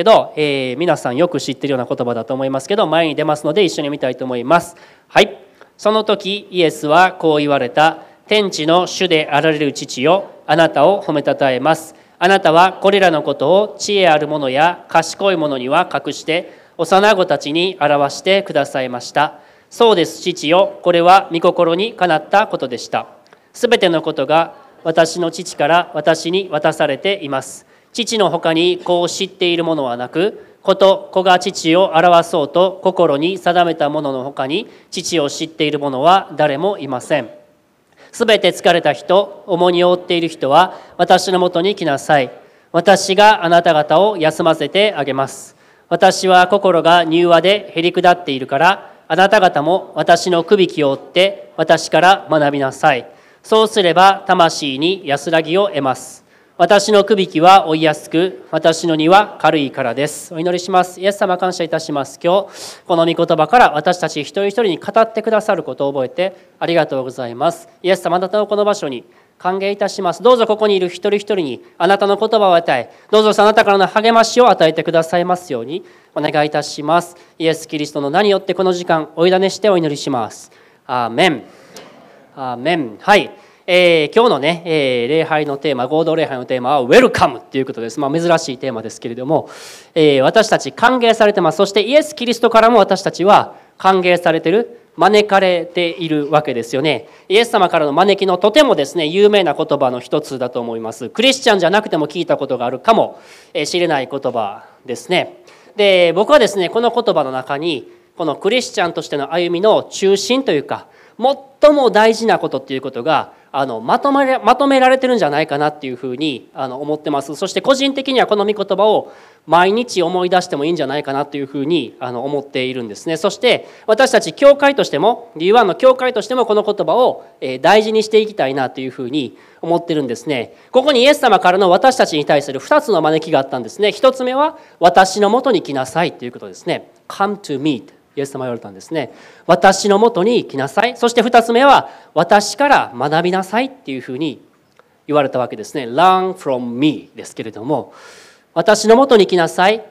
けど、えー、皆さんよく知ってるような言葉だと思いますけど前に出ますので一緒に見たいと思います。はい。その時イエスはこう言われた。天地の主であられる父よ。あなたを褒めたたえます。あなたはこれらのことを知恵ある者や賢い者には隠して幼子たちに表してくださいました。そうです父よ。これは御心にかなったことでした。すべてのことが私の父から私に渡されています。父の他に子を知っているものはなく子と子が父を表そうと心に定めたものの他に父を知っている者は誰もいません。すべて疲れた人重荷を負っている人は私のもとに来なさい。私があなた方を休ませてあげます。私は心が柔和でへり下っているからあなた方も私のくびきを追って私から学びなさい。そうすれば魂に安らぎを得ます。私のくびきは追いやすく、私の荷は軽いからです。お祈りします。イエス様感謝いたします。今日、この御言葉から私たち一人一人に語ってくださることを覚えてありがとうございます。イエス様、あなたのこの場所に歓迎いたします。どうぞここにいる一人一人にあなたの言葉を与え、どうぞあなたからの励ましを与えてくださいますようにお願いいたします。イエス・キリストの名によってこの時間、お委ねしてお祈りします。アーメン。アーメン。はい。えー、今日のね、えー、礼拝のテーマ合同礼拝のテーマは「ウェルカム」っていうことです、まあ、珍しいテーマですけれども、えー、私たち歓迎されてます。そしてイエス・キリストからも私たちは歓迎されてる招かれているわけですよね。イエス様からの招きのとてもですね有名な言葉の一つだと思います。クリスチャンじゃなくても聞いたことがあるかもしれない言葉ですね。で僕はですねこの言葉の中にこのクリスチャンとしての歩みの中心というか最も大事なことっていうことがあのまとめまとめられてるんじゃないかなっていうふうにあの思ってます。そして個人的にはこの御言葉を毎日思い出してもいいんじゃないかなというふうにあの思っているんですね。そして私たち教会としても D1 の教会としてもこの言葉を大事にしていきたいなというふうに思ってるんですね。ここにイエス様からの私たちに対する2つの招きがあったんですね。1つ目は私のもとに来なさいということですね。Come to meet イエス様言われたんですね。私のもとに来なさい。そして2つ目は私から学びなさいっていうふうに言われたわけですね。Learn from me ですけれども私のもとに来なさい。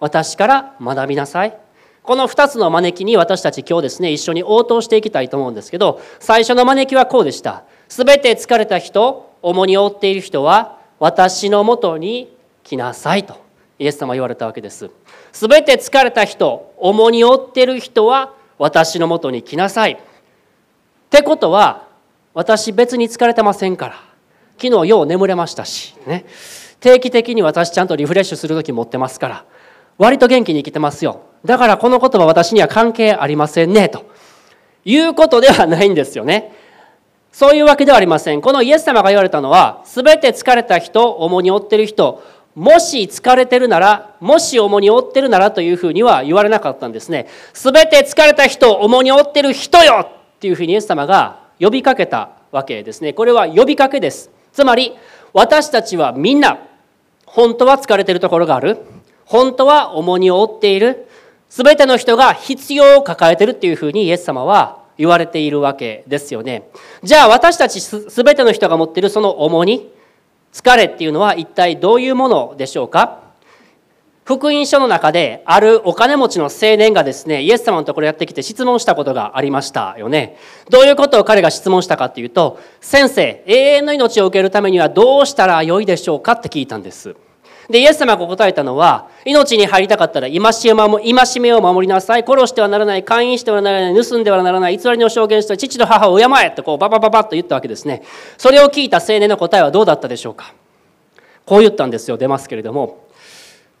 私から学びなさい。この2つの招きに私たち今日ですね一緒に応答していきたいと思うんですけど最初の招きはこうでした。すべて疲れた人重荷を負っている人は私のもとに来なさいとイエス様言われたわけです。すべて疲れた人重荷を負ってる人は私のもとに来なさい。ってことは私別に疲れてませんから。昨日よう眠れましたしね。定期的に私ちゃんとリフレッシュする時持ってますから。割と元気に生きてますよ。だからこの言葉私には関係ありませんねと。いうことではないんですよね。そういうわけではありません。このイエス様が言われたのは全て疲れた人重荷を負ってる人もし疲れてるなら、もし重荷を負ってるならというふうには言われなかったんですね。すべて疲れた人、重荷を負ってる人よっていうふうにイエス様が呼びかけたわけですね。これは呼びかけです。つまり、私たちはみんな、本当は疲れてるところがある。本当は重荷を負っている。すべての人が必要を抱えてるっていうふうにイエス様は言われているわけですよね。じゃあ私たちすべての人が持っているその重荷、疲れっていうのは一体どういうものでしょうか？福音書の中であるお金持ちの青年がですねイエス様のところやってきて質問したことがありましたよね。どういうことを彼が質問したかっていうと先生永遠の命を受けるためにはどうしたらよいでしょうかって聞いたんです。で、イエス様が答えたのは、命に入りたかったら戒めを守りなさい。殺してはならない。勧誘してはならない。盗んではならない。偽りの証言して父と母を敬えってこうババババッと言ったわけですね。それを聞いた青年の答えはどうだったでしょうかこう言ったんですよ。出ますけれども。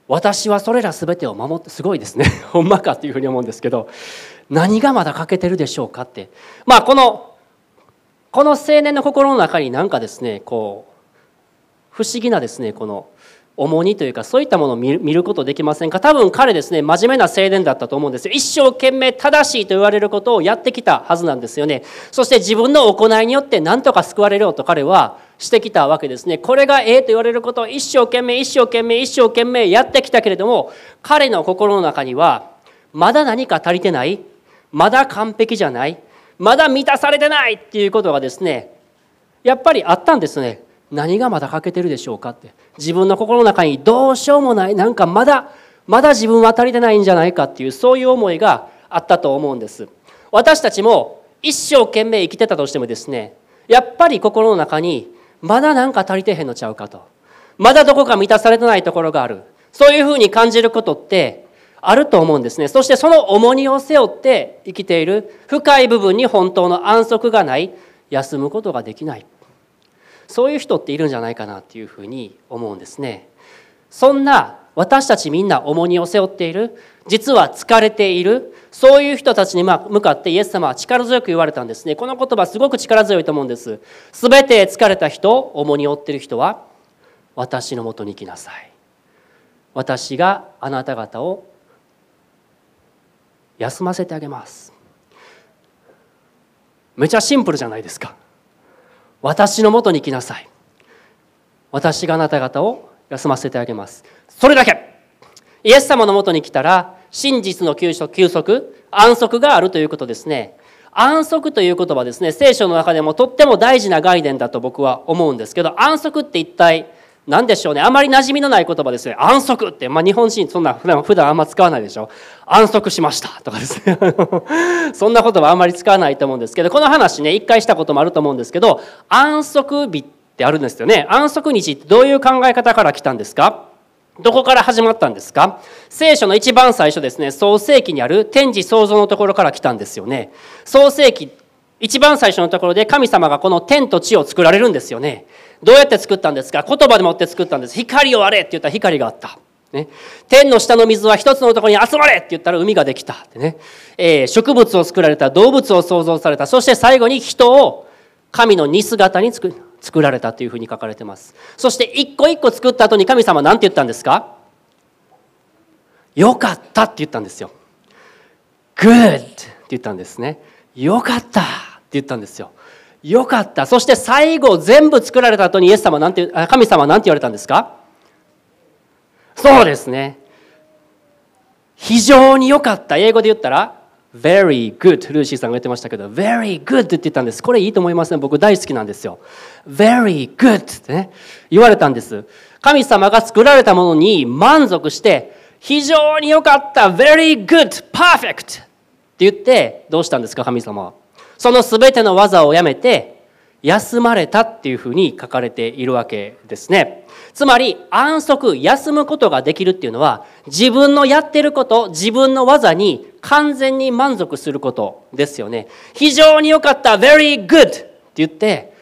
私はそれら全てを守ってすごいですね。ほんまかっていうふうに思うんですけど、何がまだ欠けてるでしょうかって。まあこの、この青年の心の中になんかですね、こう、不思議なですね、この重荷というかそういったものを見ることできませんか？多分彼ですね真面目な青年だったと思うんですよ。一生懸命正しいと言われることをやってきたはずなんですよね。そして自分の行いによって何とか救われるよと彼はしてきたわけですね。これがええと言われることを一生懸命一生懸命一生懸命やってきたけれども彼の心の中にはまだ何か足りてない？まだ完璧じゃない？まだ満たされてない？っていうことがですねやっぱりあったんですね。何がまだ欠けてるでしょうかって。自分の心の中にどうしようもない。なんかまだまだ自分は足りてないんじゃないかっていうそういう思いがあったと思うんです。私たちも一生懸命生きてたとしてもですねやっぱり心の中にまだなんか足りてへんのちゃうかと。まだどこか満たされてないところがある。そういうふうに感じることってあると思うんですね。そしてその重荷を背負って生きている深い部分に本当の安息がない休むことができない。そういう人っているんじゃないかなっていうふうに思うんですね。そんな私たちみんな重荷を背負っている実は疲れているそういう人たちに向かってイエス様は力強く言われたんですね。この言葉すごく力強いと思うんです。全て疲れた人重荷を負っている人は私のもとに来なさい。私があなた方を休ませてあげます。めちゃシンプルじゃないですか。私のもとに来なさい。私があなた方を休ませてあげます。それだけ。イエス様のもとに来たら真実の休息休息安息があるということですね。安息という言葉ですね。聖書の中でもとっても大事な概念だと僕は思うんですけど安息って一体何でしょうね。あまり馴染みのない言葉ですね。安息って、まあ、日本人そんな普段普段あんま使わないでしょ。安息しました。とかですね。そんな言葉あんまり使わないと思うんですけどこの話ね一回したこともあると思うんですけど安息日ってあるんですよね。安息日ってどういう考え方から来たんですか？どこから始まったんですか？聖書の一番最初ですね。創世記にある天地創造のところから来たんですよね。創世記一番最初のところで神様がこの天と地を作られるんですよね。どうやって作ったんですか？言葉でもって作ったんです。光をあれって言ったら光があった、ね、天の下の水は一つのところに集まれって言ったら海ができた。ってね、えー、植物を作られた動物を創造された。そして最後に人を神の似姿に作作られたというふうに書かれてます。そして一個一個作った後に神様は何て言ったんですか？よかったって言ったんですよ。Good って言ったんですね。よかった。言ったんですよ。よかった。そして最後全部作られた後にイエス様なんて神様は何て言われたんですか？そうですね。非常に良かった。英語で言ったら very good ルーシーさんが言ってましたけど very good って言ったんです。これいいと思いますね僕大好きなんですよ。very good ってね言われたんです。神様が作られたものに満足して非常に良かった。very good perfect って言ってどうしたんですか？神様は。その全ての技をやめて休まれたっていうふうに書かれているわけですね。つまり安息休むことができるっていうのは自分のやってること自分の技に完全に満足することですよね。非常に良かった very good って言って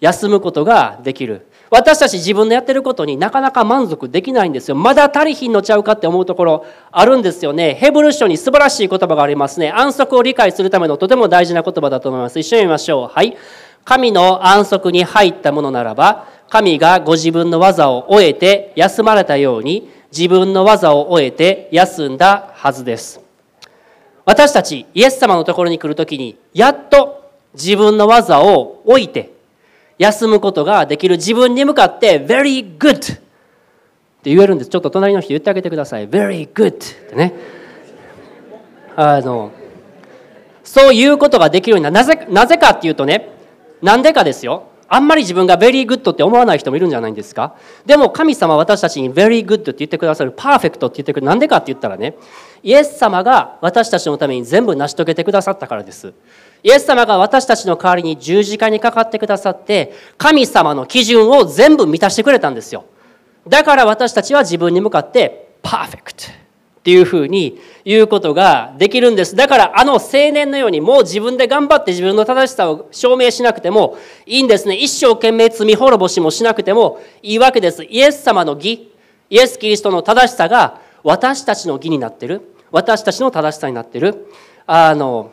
休むことができる。私たち自分のやってることになかなか満足できないんですよ。まだ足りひんのちゃうかって思うところあるんですよね。ヘブル書に素晴らしい言葉がありますね。安息を理解するためのとても大事な言葉だと思います。一緒に見ましょう。はい。神の安息に入ったものならば、神がご自分の技を終えて休まれたように、自分の技を終えて休んだはずです。私たち、イエス様のところに来るときに、やっと自分の技を置いて、休むことができる自分に向かって very good って言えるんです。ちょっと隣の人言ってあげてください。very good ってね。あの、そういうことができるようにななぜなぜかっていうとね、なんでかですよ。あんまり自分が very good って思わない人もいるんじゃないんですか？でも神様私たちに very good って言ってくださる、パーフェクトって言ってくる。なんでかって言ったらね、イエス様が私たちのために全部成し遂げてくださったからです。イエス様が私たちの代わりに十字架にかかってくださって神様の基準を全部満たしてくれたんですよだから私たちは自分に向かってパーフェクトっていうふうに言うことができるんです。だからあの青年のようにもう自分で頑張って自分の正しさを証明しなくてもいいんですね。一生懸命罪滅ぼしもしなくてもいいわけです。イエス様の義。イエス・キリストの正しさが私たちの義になってる。私たちの正しさになってる。あの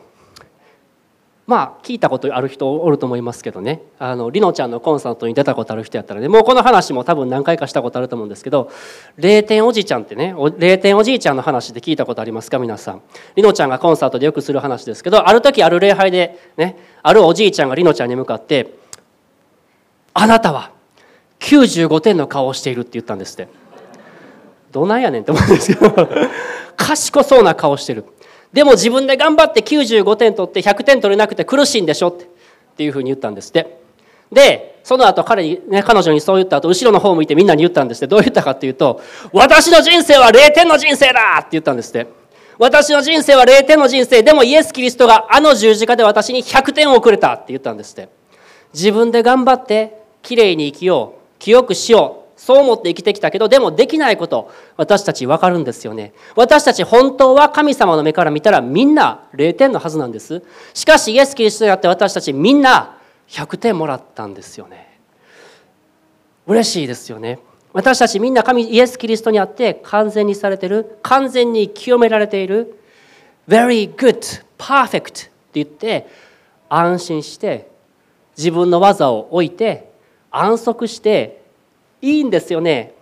まあ聞いたことある人おると思いますけどね。あのりのちゃんのコンサートに出たことある人やったらねもうこの話も多分何回かしたことあると思うんですけど0点おじいちゃんってね0点おじいちゃんの話で聞いたことありますか皆さん。りのちゃんがコンサートでよくする話ですけどある時ある礼拝でねあるおじいちゃんがりのちゃんに向かって「あなたは95点の顔をしている」って言ったんですって。どないやねんって思うんですけど。賢そうな顔してる。でも自分で頑張って95点取って100点取れなくて苦しいんでしょっていうふうに言ったんですって。でその後彼に、ね、彼女にそう言った後後ろの方向いてみんなに言ったんですって。どう言ったかっていうと「私の人生は0点の人生だ!」って言ったんですって。私の人生は0点の人生。でもイエス・キリストがあの十字架で私に100点をくれたって言ったんですって。自分で頑張ってきれいに生きよう清くしようそう思って生きてきたけどでもできないこと私たち分かるんですよね。私たち本当は神様の目から見たらみんな0点のはずなんです。しかしイエス・キリストにあって私たちみんな100点もらったんですよね。嬉しいですよね。私たちみんな神イエス・キリストにあって完全にされてる完全に清められている very good perfect って言って安心して自分の技を置いて安息していいんですよね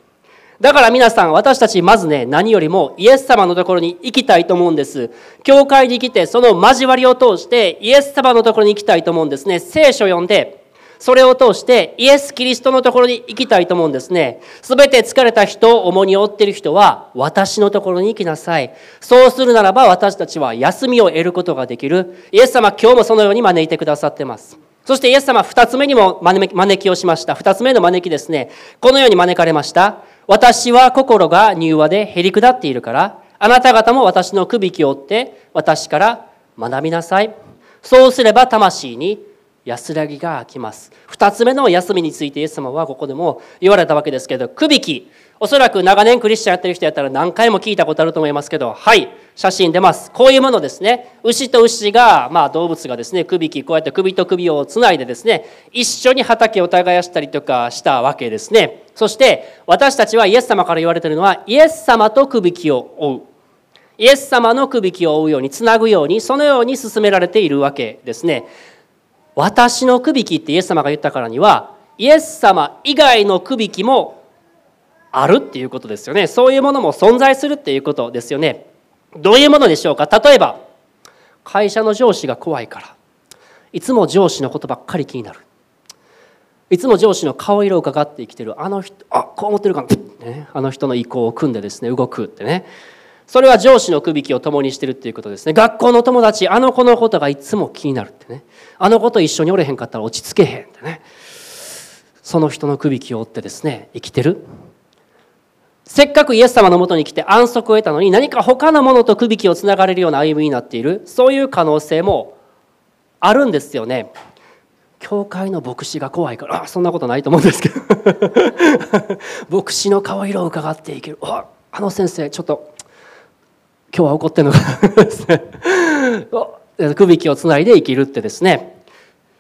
だから皆さん私たちまずね何よりもイエス様のところに行きたいと思うんです教会に来てその交わりを通してイエス様のところに行きたいと思うんですね聖書を読んでそれを通してイエス・キリストのところに行きたいと思うんですね。すべて疲れた人、重荷を負っている人は私のところに行きなさい。そうするならば私たちは休みを得ることができる。イエス様今日もそのように招いてくださってます。そしてイエス様二つ目にも招きをしました。二つ目の招きですね。このように招かれました。私は心が柔和でへりくだっているから、あなた方も私のくびきを追って私から学びなさい。そうすれば魂に安らぎが来ます。二つ目の休みについてイエス様はここでも言われたわけですけど、くびき。おそらく長年クリスチャンやってる人やったら何回も聞いたことあると思いますけど、はい、写真出ます。こういうものですね。牛と牛が、まあ動物がですね、くびき、こうやって首と首をつないでですね、一緒に畑を耕したりとかしたわけですね。そして私たちはイエス様から言われているのは、イエス様とくびきを追う。イエス様のくびきを追うように、つなぐように、そのように進められているわけですね。私のくびきってイエス様が言ったからには、イエス様以外のくびきもあるっていうことですよね。そういうものも存在するっていうことですよね。どういうものでしょうか？例えば、会社の上司が怖いから、いつも上司のことばっかり気になる。いつも上司の顔色を伺って生きてる。あの人あこう思ってるかな、ね、あの人の意向を組んでですね動くってね。それは上司のくびきを共にしてるっていうことですね。学校の友達あの子のことがいつも気になるってね。あの子と一緒におれへんかったら落ち着けへんってね。その人のくびきを追ってですね生きてる。せっかくイエス様のもとに来て安息を得たのに何か他のものとくびきをつながれるような歩みになっている。そういう可能性もあるんですよね。教会の牧師が怖いからそんなことないと思うんですけど。牧師の顔色を伺っていける。ああの先生ちょっと今日は怒ってるのかな。くびきをつないで生きるってですね。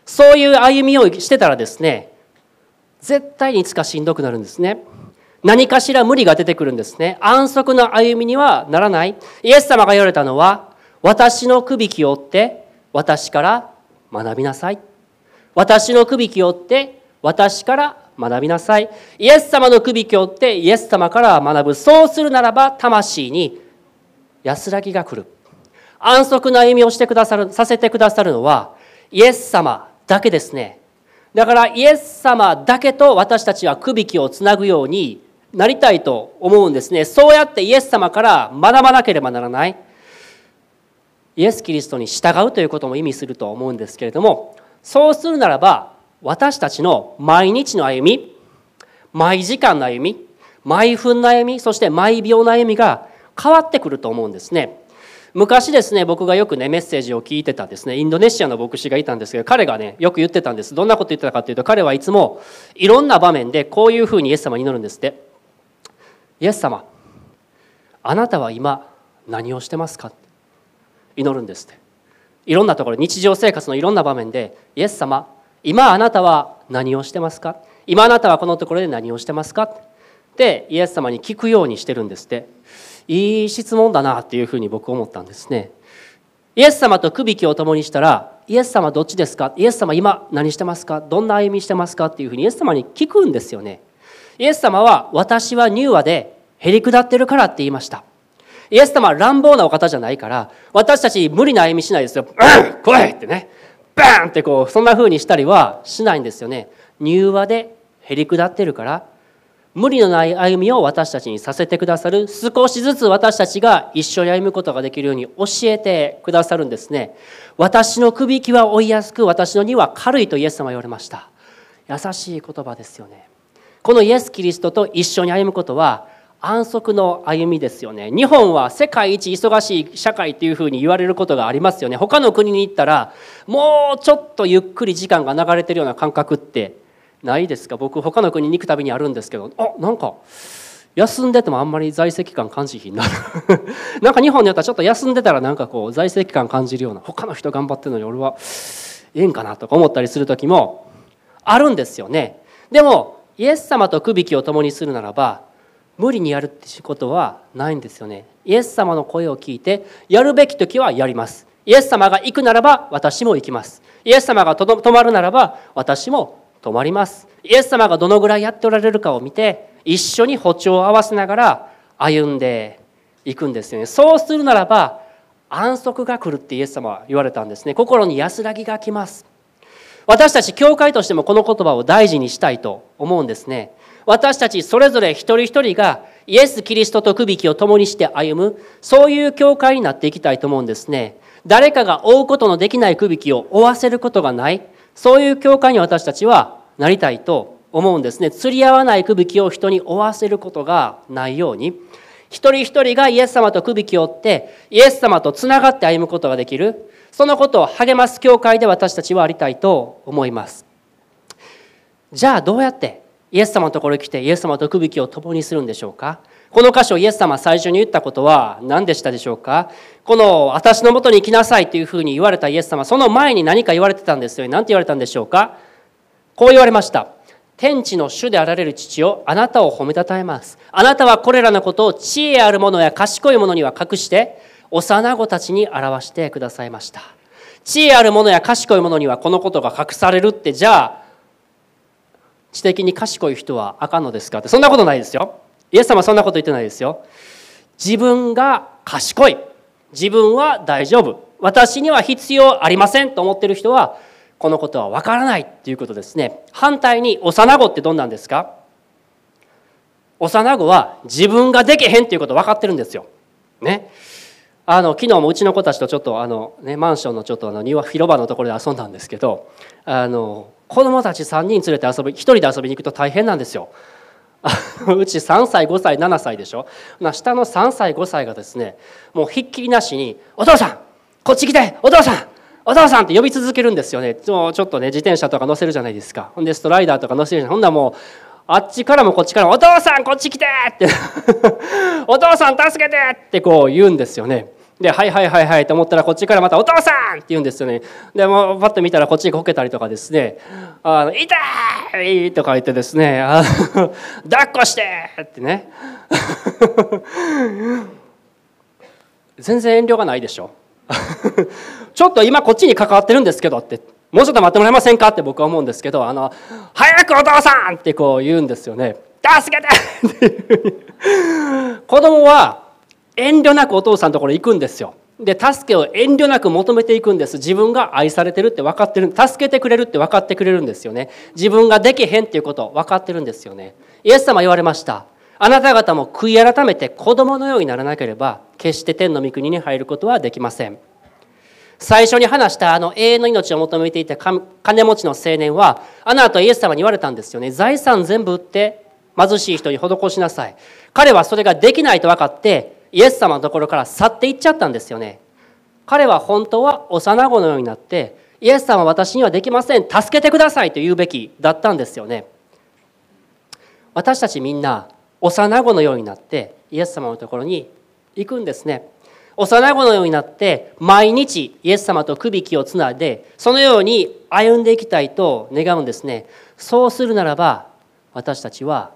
そういう歩みをしてたらですね絶対にいつかしんどくなるんですね。何かしら無理が出てくるんですね。安息の歩みにはならない。イエス様が言われたのは私のくびきを追って私から学びなさい。私のくびきを追って私から学びなさい。イエス様のくびきを追ってイエス様から学ぶ。そうするならば魂に安らぎが来る。安息の歩みをしてくださるさせてくださるのはイエス様だけですね。だからイエス様だけと私たちはくびきをつなぐようになりたいと思うんですね。そうやってイエス様から学ばなければならない。イエス・キリストに従うということも意味すると思うんですけれどもそうするならば私たちの毎日の歩み毎時間の歩み毎分の歩みそして毎秒の歩みが変わってくると思うんですね。昔ですね僕がよくねメッセージを聞いてたですねインドネシアの牧師がいたんですけど彼がねよく言ってたんです。どんなこと言ってたかというと彼はいつもいろんな場面でこういうふうにイエス様に祈るんですって。イエス様あなたは今何をしてますか？祈るんですって。いろんなところ日常生活のいろんな場面でイエス様今あなたは何をしてますか？今あなたはこのところで何をしてますか？ってイエス様に聞くようにしてるんですって。いい質問だなっていうふうに僕思ったんですね。イエス様とくびきを共にしたらイエス様どっちですか？イエス様今何してますか？どんな歩みしてますか？っていうふうにイエス様に聞くんですよね。イエス様は私は柔和でへりくだってるからって言いました。イエス様は乱暴なお方じゃないから私たち無理な歩みしないですよ「うん来い!」ってね。バーンってこうそんな風にしたりはしないんですよね。柔和でへりくだってるから無理のない歩みを私たちにさせてくださる。少しずつ私たちが一緒に歩むことができるように教えてくださるんですね。私のくびきは追いやすく私の荷は軽いとイエス様は言われました。優しい言葉ですよね。このイエス・キリストと一緒に歩むことは安息の歩みですよね。日本は世界一忙しい社会というふうに言われることがありますよね。他の国に行ったらもうちょっとゆっくり時間が流れてるような感覚ってないですか？僕他の国に行くたびにあるんですけど。あなんか休んでてもあんまり在籍感感じひんな。なんか日本によったらちょっと休んでたらなんかこう在籍感感じるような。他の人頑張ってるのに俺はええんかなとか思ったりする時もあるんですよね。でもイエス様とくびきを共にするならば無理にやるってことはないんですよね。イエス様の声を聞いてやるべき時はやります。イエス様が行くならば私も行きます。イエス様が止まるならば私も止まります。イエス様がどのぐらいやっておられるかを見て一緒に歩調を合わせながら歩んでいくんですよね。そうするならば安息が来るってイエス様は言われたんですね。心に安らぎが来ます。私たち教会としてもこの言葉を大事にしたいと思うんですね。私たちそれぞれ一人一人がイエス・キリストとくびきを共にして歩むそういう教会になっていきたいと思うんですね。誰かが追うことのできないくびきを追わせることがないそういう教会に私たちはなりたいと思うんですね。釣り合わないくびきを人に追わせることがないように。一人一人がイエス様とくびきを追ってイエス様とつながって歩むことができる。そのことを励ます教会で私たちはありたいと思います。じゃあどうやってイエス様のところに来てイエス様とくびきを共にするんでしょうか？この箇所イエス様最初に言ったことは何でしたでしょうか？この私のもとに来なさいというふうに言われたイエス様その前に何か言われてたんですよ何て言われたんでしょうか？こう言われました。天地の主であられる父をあなたを褒めたたえます。あなたはこれらのことを知恵ある者や賢い者には隠して幼子たちに表してくださいました。知恵ある者や賢い者にはこのことが隠されるってじゃあ知的に賢い人はあかんのですかってそんなことないですよ。イエス様はそんなこと言ってないですよ。自分が賢い。自分は大丈夫。私には必要ありませんと思ってる人はこのことはわからないっていうことですね。反対に幼子ってどんなんですか？幼子は自分ができへんっていうこと分かってるんですよ。ね。あの昨日もうちの子たちとちょっとあの、ね、マンションのちょっとあの庭広場のところで遊んだんですけどあの子供たち3人連れて遊び1人で遊びに行くと大変なんですよ。うち3歳5歳7歳でしょ？下の3歳5歳がですねもうひっきりなしに「お父さんこっち来てお父さん！お父さん!」って呼び続けるんですよねちょっとね自転車とか乗せるじゃないですかほんでストライダーとか乗せるじゃんほんならもうあっちからもこっちからも「お父さんこっち来て!」って 「お父さん助けて!」ってこう言うんですよね。で「はいはいはいはい」と思ったらこっちからまた「お父さん!」って言うんですよねでもうパッと見たらこっちにこけたりとかですね「あの痛い!」とか言ってですね「抱っこして!」ってね 全然遠慮がないでしょ ちょっと今こっちに関わってるんですけどってもうちょっと待ってもらえませんかって僕は思うんですけどあの「早くお父さん!」ってこう言うんですよね「助けて!」って子供は遠慮なくお父さんのところ行くんですよ。で助けを遠慮なく求めていくんです。自分が愛されてるって分かってる。助けてくれるって分かってくれるんですよね。自分ができへんっていうこと分かってるんですよね。イエス様言われました。あなた方も悔い改めて子供のようにならなければ決して天の御国に入ることはできません。最初に話したあの永遠の命を求めていた金持ちの青年はあの後イエス様に言われたんですよね。財産全部売って貧しい人に施しなさい。彼はそれができないと分かってイエス様のところから去っていっちゃったんですよね。彼は本当は幼子のようになってイエス様は私にはできません。助けてくださいと言うべきだったんですよね。私たちみんな幼子のようになってイエス様のところに行くんですね。幼子のようになって毎日イエス様とくびきをつないでそのように歩んでいきたいと願うんですね。そうするならば私たちは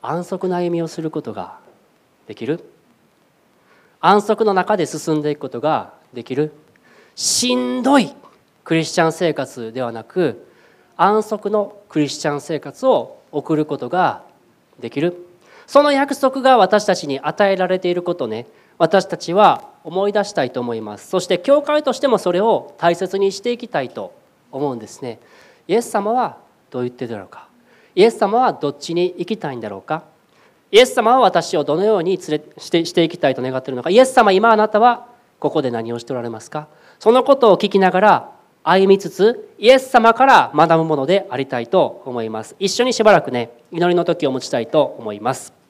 安息の歩みをすることができる。安息の中で進んでいくことができる。しんどいクリスチャン生活ではなく安息のクリスチャン生活を送ることができる？その約束が私たちに与えられていることね。私たちは思い出したいと思います。そして教会としてもそれを大切にしていきたいと思うんですね。イエス様はどう言ってるだろうか？イエス様はどっちに行きたいんだろうか？イエス様は私をどのように連れしてしていきたいと願っているのか？イエス様今あなたはここで何をしておられますか？そのことを聞きながら歩みつつイエス様から学ぶものでありたいと思います。一緒にしばらくね祈りの時を持ちたいと思います。